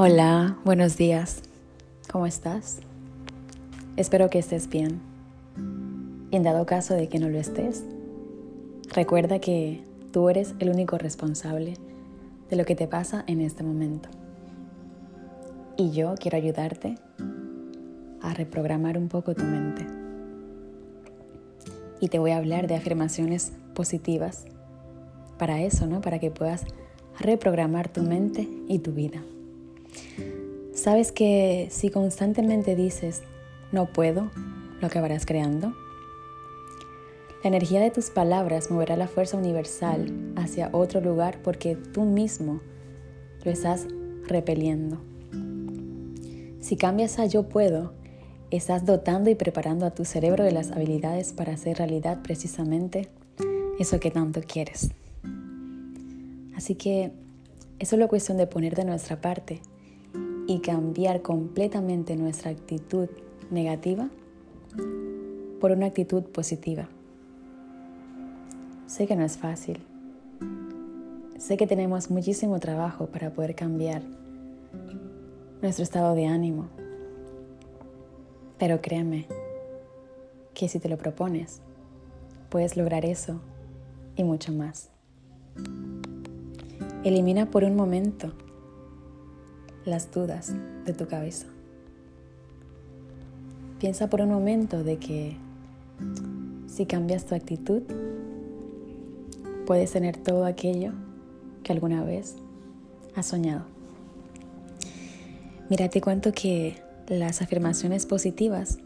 Hola, buenos días. ¿Cómo estás? Espero que estés bien. Y en dado caso de que no lo estés, recuerda que tú eres el único responsable de lo que te pasa en este momento. Y yo quiero ayudarte a reprogramar un poco tu mente. Y te voy a hablar de afirmaciones positivas para eso, ¿no? Para que puedas reprogramar tu mente y tu vida. Sabes que si constantemente dices no puedo, lo acabarás creando. La energía de tus palabras moverá la fuerza universal hacia otro lugar porque tú mismo lo estás repeliendo. Si cambias a yo puedo, estás dotando y preparando a tu cerebro de las habilidades para hacer realidad precisamente eso que tanto quieres. Así que es solo cuestión de poner de nuestra parte y cambiar completamente nuestra actitud negativa por una actitud positiva. Sé que no es fácil. Sé que tenemos muchísimo trabajo para poder cambiar nuestro estado de ánimo. Pero créeme que si te lo propones, puedes lograr eso y mucho más. Elimina por un momento las dudas de tu cabeza. Piensa por un momento de que si cambias tu actitud, puedes tener todo aquello que alguna vez has soñado. Mira, te cuento que las afirmaciones positivas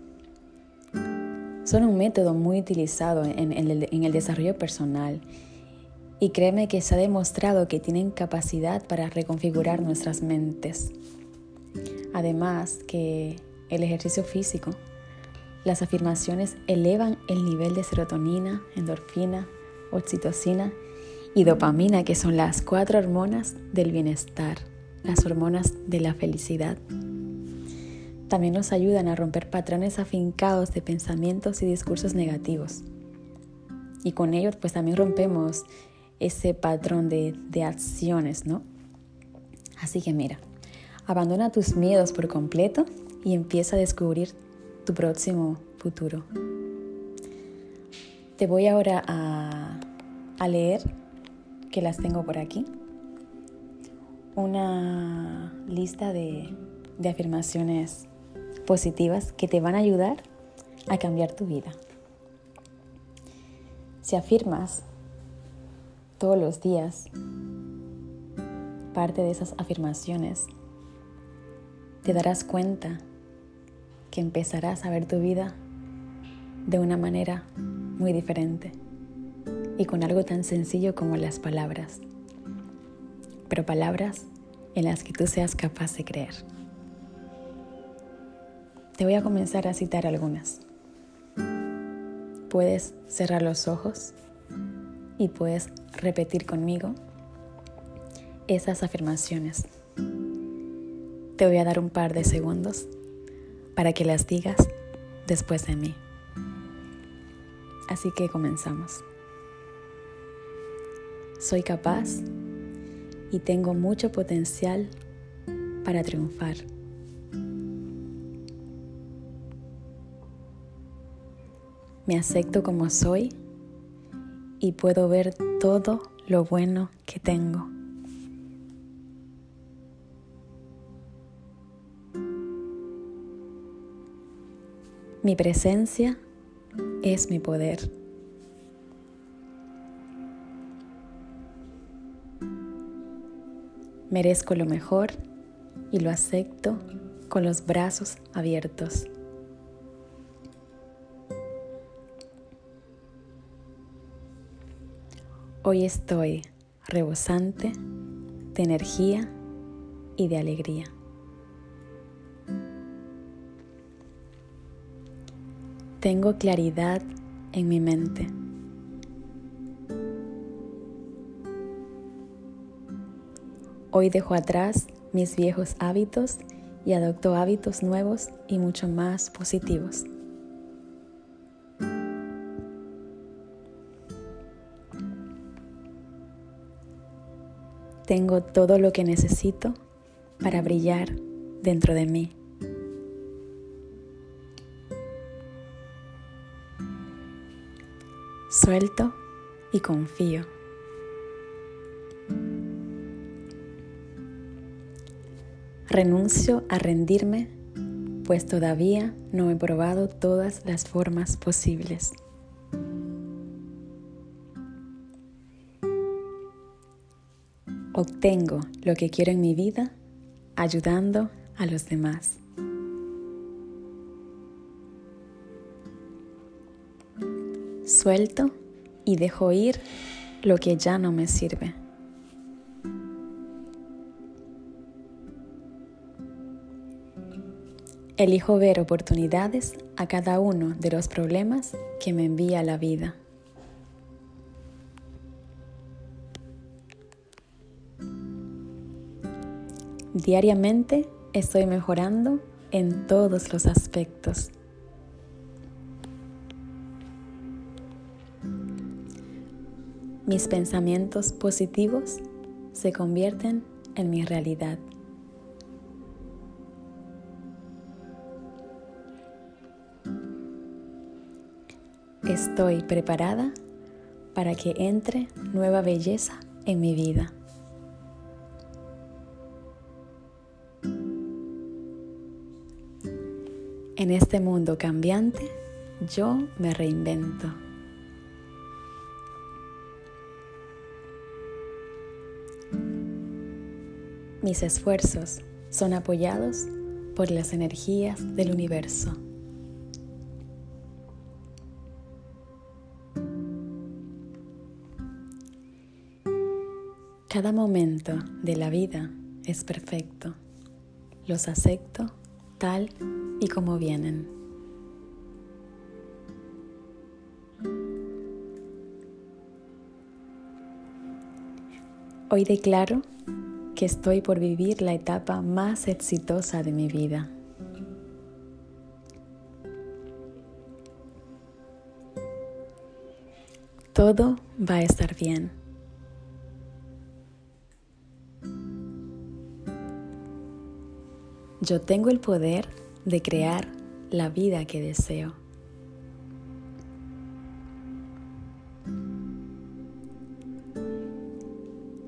son un método muy utilizado en, el, en el desarrollo personal y créeme que se ha demostrado que tienen capacidad para reconfigurar nuestras mentes. Además que el ejercicio físico, las afirmaciones elevan el nivel de serotonina, endorfina, oxitocina y dopamina, que son las cuatro hormonas del bienestar, las hormonas de la felicidad. También nos ayudan a romper patrones afincados de pensamientos y discursos negativos. Y con ellos pues también rompemos ese patrón de, de acciones, ¿no? Así que mira, abandona tus miedos por completo y empieza a descubrir tu próximo futuro. Te voy ahora a, a leer, que las tengo por aquí, una lista de, de afirmaciones positivas que te van a ayudar a cambiar tu vida. Si afirmas todos los días parte de esas afirmaciones, te darás cuenta que empezarás a ver tu vida de una manera muy diferente y con algo tan sencillo como las palabras, pero palabras en las que tú seas capaz de creer. Te voy a comenzar a citar algunas. Puedes cerrar los ojos y puedes repetir conmigo esas afirmaciones. Te voy a dar un par de segundos para que las digas después de mí. Así que comenzamos. Soy capaz y tengo mucho potencial para triunfar. Me acepto como soy y puedo ver todo lo bueno que tengo. Mi presencia es mi poder. Merezco lo mejor y lo acepto con los brazos abiertos. Hoy estoy rebosante de energía y de alegría. Tengo claridad en mi mente. Hoy dejo atrás mis viejos hábitos y adopto hábitos nuevos y mucho más positivos. Tengo todo lo que necesito para brillar dentro de mí. Suelto y confío. Renuncio a rendirme, pues todavía no he probado todas las formas posibles. Obtengo lo que quiero en mi vida ayudando a los demás. Suelto y dejo ir lo que ya no me sirve. Elijo ver oportunidades a cada uno de los problemas que me envía la vida. Diariamente estoy mejorando en todos los aspectos. Mis pensamientos positivos se convierten en mi realidad. Estoy preparada para que entre nueva belleza en mi vida. En este mundo cambiante, yo me reinvento. Mis esfuerzos son apoyados por las energías del universo. Cada momento de la vida es perfecto. Los acepto tal y como vienen. Hoy declaro que estoy por vivir la etapa más exitosa de mi vida. Todo va a estar bien. Yo tengo el poder de crear la vida que deseo.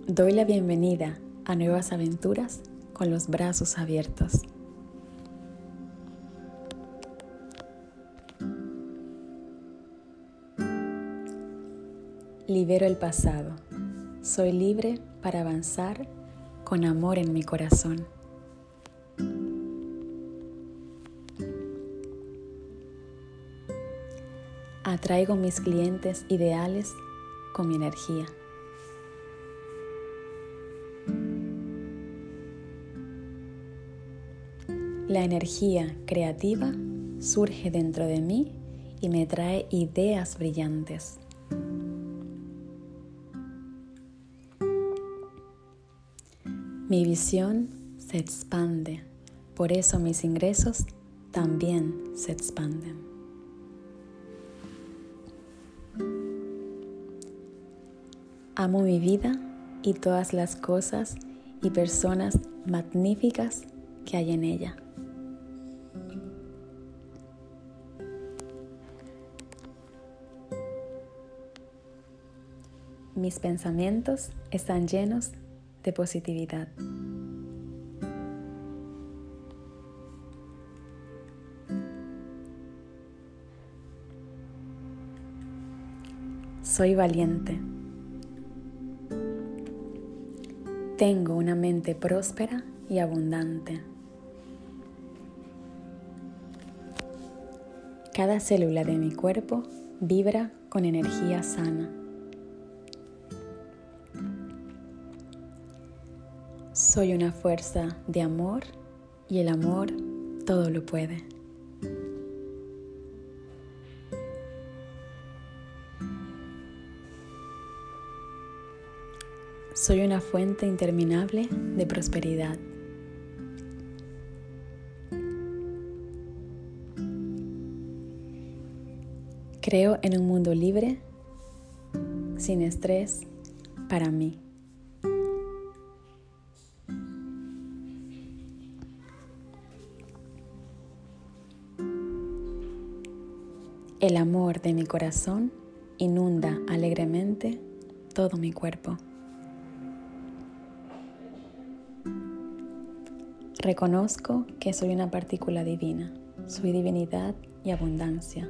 Doy la bienvenida a nuevas aventuras con los brazos abiertos. Libero el pasado. Soy libre para avanzar con amor en mi corazón. Atraigo mis clientes ideales con mi energía. La energía creativa surge dentro de mí y me trae ideas brillantes. Mi visión se expande, por eso mis ingresos también se expanden. Amo mi vida y todas las cosas y personas magníficas que hay en ella. Mis pensamientos están llenos de positividad. Soy valiente. Tengo una mente próspera y abundante. Cada célula de mi cuerpo vibra con energía sana. Soy una fuerza de amor y el amor todo lo puede. Soy una fuente interminable de prosperidad. Creo en un mundo libre, sin estrés, para mí. El amor de mi corazón inunda alegremente todo mi cuerpo. Reconozco que soy una partícula divina, soy divinidad y abundancia.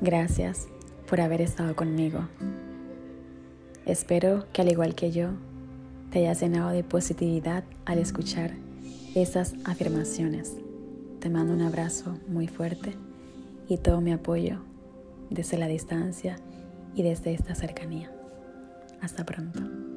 Gracias por haber estado conmigo. Espero que al igual que yo, te hayas llenado de positividad al escuchar esas afirmaciones. Te mando un abrazo muy fuerte y todo mi apoyo desde la distancia y desde esta cercanía. Hasta pronto.